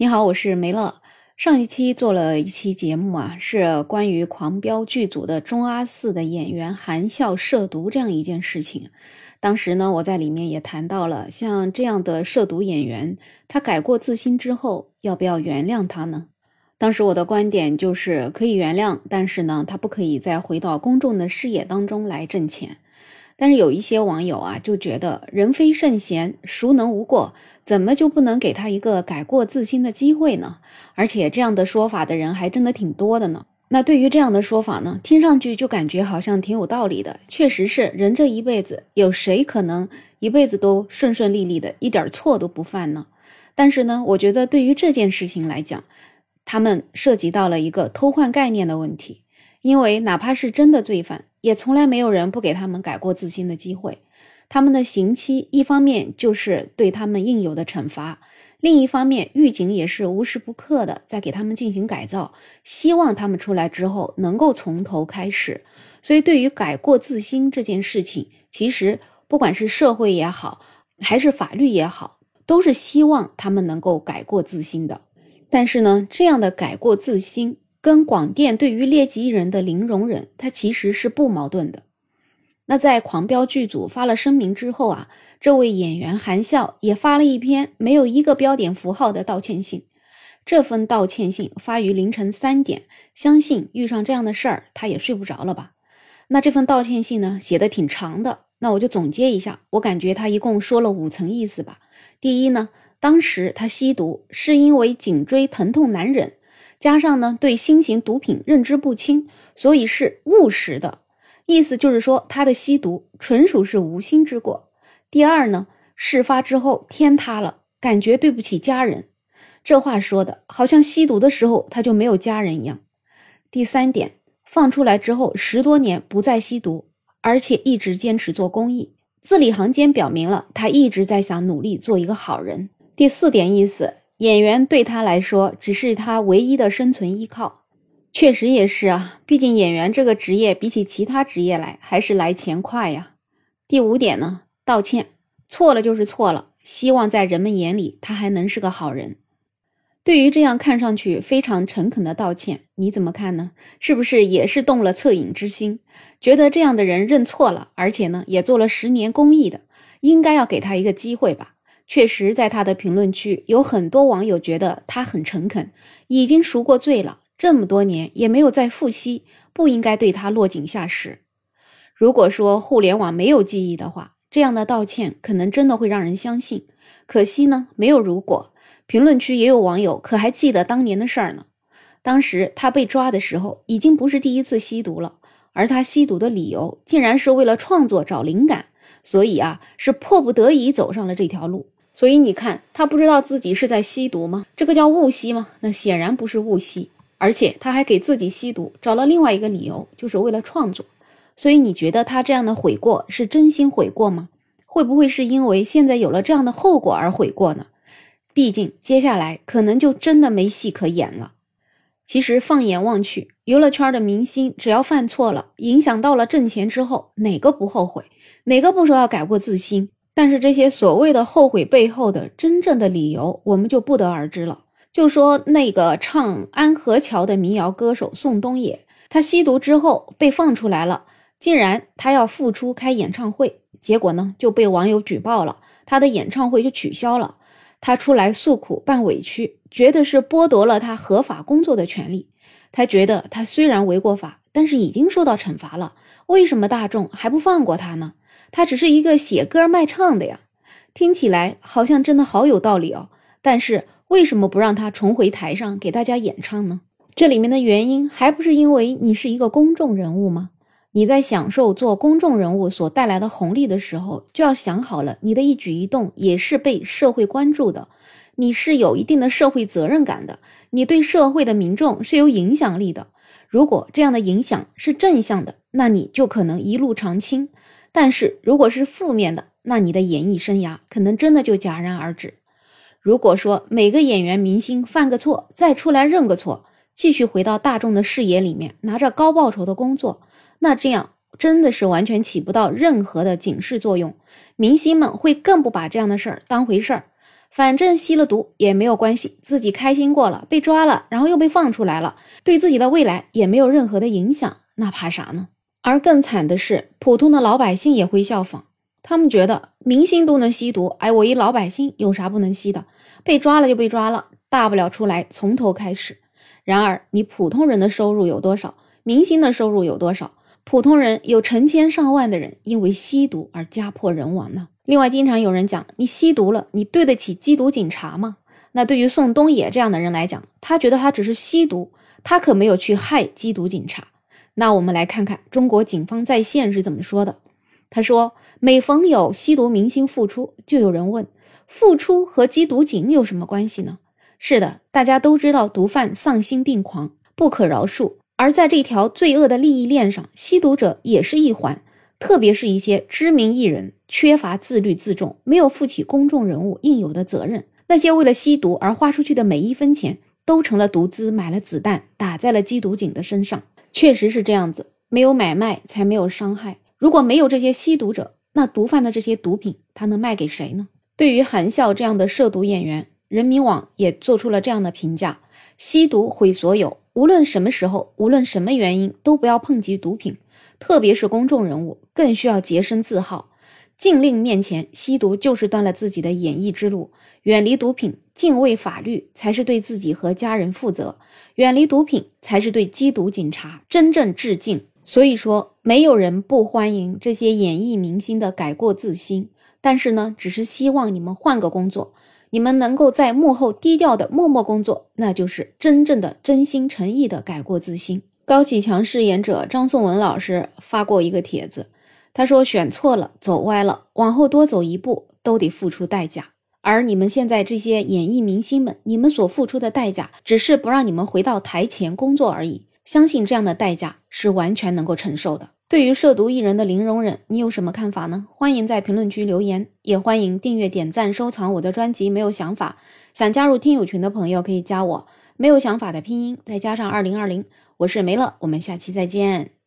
你好，我是梅乐。上一期做了一期节目啊，是关于《狂飙》剧组的中阿四的演员含笑涉毒这样一件事情。当时呢，我在里面也谈到了，像这样的涉毒演员，他改过自新之后，要不要原谅他呢？当时我的观点就是可以原谅，但是呢，他不可以再回到公众的视野当中来挣钱。但是有一些网友啊，就觉得人非圣贤，孰能无过？怎么就不能给他一个改过自新的机会呢？而且这样的说法的人还真的挺多的呢。那对于这样的说法呢，听上去就感觉好像挺有道理的。确实是，人这一辈子有谁可能一辈子都顺顺利利的，一点错都不犯呢？但是呢，我觉得对于这件事情来讲，他们涉及到了一个偷换概念的问题，因为哪怕是真的罪犯。也从来没有人不给他们改过自新的机会。他们的刑期，一方面就是对他们应有的惩罚，另一方面，狱警也是无时不刻的在给他们进行改造，希望他们出来之后能够从头开始。所以，对于改过自新这件事情，其实不管是社会也好，还是法律也好，都是希望他们能够改过自新的。但是呢，这样的改过自新。跟广电对于劣迹艺人的零容忍，它其实是不矛盾的。那在《狂飙》剧组发了声明之后啊，这位演员韩笑也发了一篇没有一个标点符号的道歉信。这份道歉信发于凌晨三点，相信遇上这样的事儿，他也睡不着了吧？那这份道歉信呢，写的挺长的，那我就总结一下，我感觉他一共说了五层意思吧。第一呢，当时他吸毒是因为颈椎疼痛难忍。加上呢，对新型毒品认知不清，所以是误食的。意思就是说，他的吸毒纯属是无心之过。第二呢，事发之后天塌了，感觉对不起家人。这话说的好像吸毒的时候他就没有家人一样。第三点，放出来之后十多年不再吸毒，而且一直坚持做公益，字里行间表明了他一直在想努力做一个好人。第四点意思。演员对他来说只是他唯一的生存依靠，确实也是啊。毕竟演员这个职业比起其他职业来，还是来钱快呀。第五点呢，道歉，错了就是错了，希望在人们眼里他还能是个好人。对于这样看上去非常诚恳的道歉，你怎么看呢？是不是也是动了恻隐之心，觉得这样的人认错了，而且呢也做了十年公益的，应该要给他一个机会吧？确实，在他的评论区有很多网友觉得他很诚恳，已经赎过罪了，这么多年也没有再复吸，不应该对他落井下石。如果说互联网没有记忆的话，这样的道歉可能真的会让人相信。可惜呢，没有如果。评论区也有网友可还记得当年的事儿呢？当时他被抓的时候，已经不是第一次吸毒了，而他吸毒的理由竟然是为了创作找灵感，所以啊，是迫不得已走上了这条路。所以你看，他不知道自己是在吸毒吗？这个叫误吸吗？那显然不是误吸，而且他还给自己吸毒找了另外一个理由，就是为了创作。所以你觉得他这样的悔过是真心悔过吗？会不会是因为现在有了这样的后果而悔过呢？毕竟接下来可能就真的没戏可演了。其实放眼望去，娱乐圈的明星只要犯错了，影响到了挣钱之后，哪个不后悔？哪个不说要改过自新？但是这些所谓的后悔背后的真正的理由，我们就不得而知了。就说那个唱《安河桥》的民谣歌手宋冬野，他吸毒之后被放出来了，竟然他要复出开演唱会，结果呢就被网友举报了，他的演唱会就取消了。他出来诉苦办委屈，觉得是剥夺了他合法工作的权利。他觉得他虽然违过法，但是已经受到惩罚了，为什么大众还不放过他呢？他只是一个写歌卖唱的呀，听起来好像真的好有道理哦。但是为什么不让他重回台上给大家演唱呢？这里面的原因还不是因为你是一个公众人物吗？你在享受做公众人物所带来的红利的时候，就要想好了，你的一举一动也是被社会关注的，你是有一定的社会责任感的，你对社会的民众是有影响力的。如果这样的影响是正向的，那你就可能一路长青。但是如果是负面的，那你的演艺生涯可能真的就戛然而止。如果说每个演员明星犯个错，再出来认个错，继续回到大众的视野里面，拿着高报酬的工作，那这样真的是完全起不到任何的警示作用。明星们会更不把这样的事儿当回事儿，反正吸了毒也没有关系，自己开心过了，被抓了，然后又被放出来了，对自己的未来也没有任何的影响，那怕啥呢？而更惨的是，普通的老百姓也会效仿，他们觉得明星都能吸毒，哎，我一老百姓有啥不能吸的？被抓了就被抓了，大不了出来从头开始。然而，你普通人的收入有多少？明星的收入有多少？普通人有成千上万的人因为吸毒而家破人亡呢。另外，经常有人讲，你吸毒了，你对得起缉毒警察吗？那对于宋冬野这样的人来讲，他觉得他只是吸毒，他可没有去害缉毒警察。那我们来看看中国警方在线是怎么说的。他说，每逢有吸毒明星复出，就有人问，复出和缉毒警有什么关系呢？是的，大家都知道毒贩丧心病狂，不可饶恕。而在这条罪恶的利益链上，吸毒者也是一环，特别是一些知名艺人，缺乏自律自重，没有负起公众人物应有的责任。那些为了吸毒而花出去的每一分钱，都成了毒资，买了子弹，打在了缉毒警的身上。确实是这样子，没有买卖才没有伤害。如果没有这些吸毒者，那毒贩的这些毒品，他能卖给谁呢？对于韩笑这样的涉毒演员，人民网也做出了这样的评价：吸毒毁所有。无论什么时候，无论什么原因，都不要碰及毒品，特别是公众人物，更需要洁身自好。禁令面前，吸毒就是断了自己的演艺之路。远离毒品，敬畏法律，才是对自己和家人负责。远离毒品，才是对缉毒警察真正致敬。所以说，没有人不欢迎这些演艺明星的改过自新，但是呢，只是希望你们换个工作。你们能够在幕后低调的默默工作，那就是真正的真心诚意的改过自新。高启强饰演者张颂文老师发过一个帖子，他说：“选错了，走歪了，往后多走一步都得付出代价。而你们现在这些演艺明星们，你们所付出的代价，只是不让你们回到台前工作而已。相信这样的代价是完全能够承受的。”对于涉毒艺人的零容忍，你有什么看法呢？欢迎在评论区留言，也欢迎订阅、点赞、收藏我的专辑。没有想法，想加入听友群的朋友可以加我。没有想法的拼音再加上二零二零，我是梅乐，我们下期再见。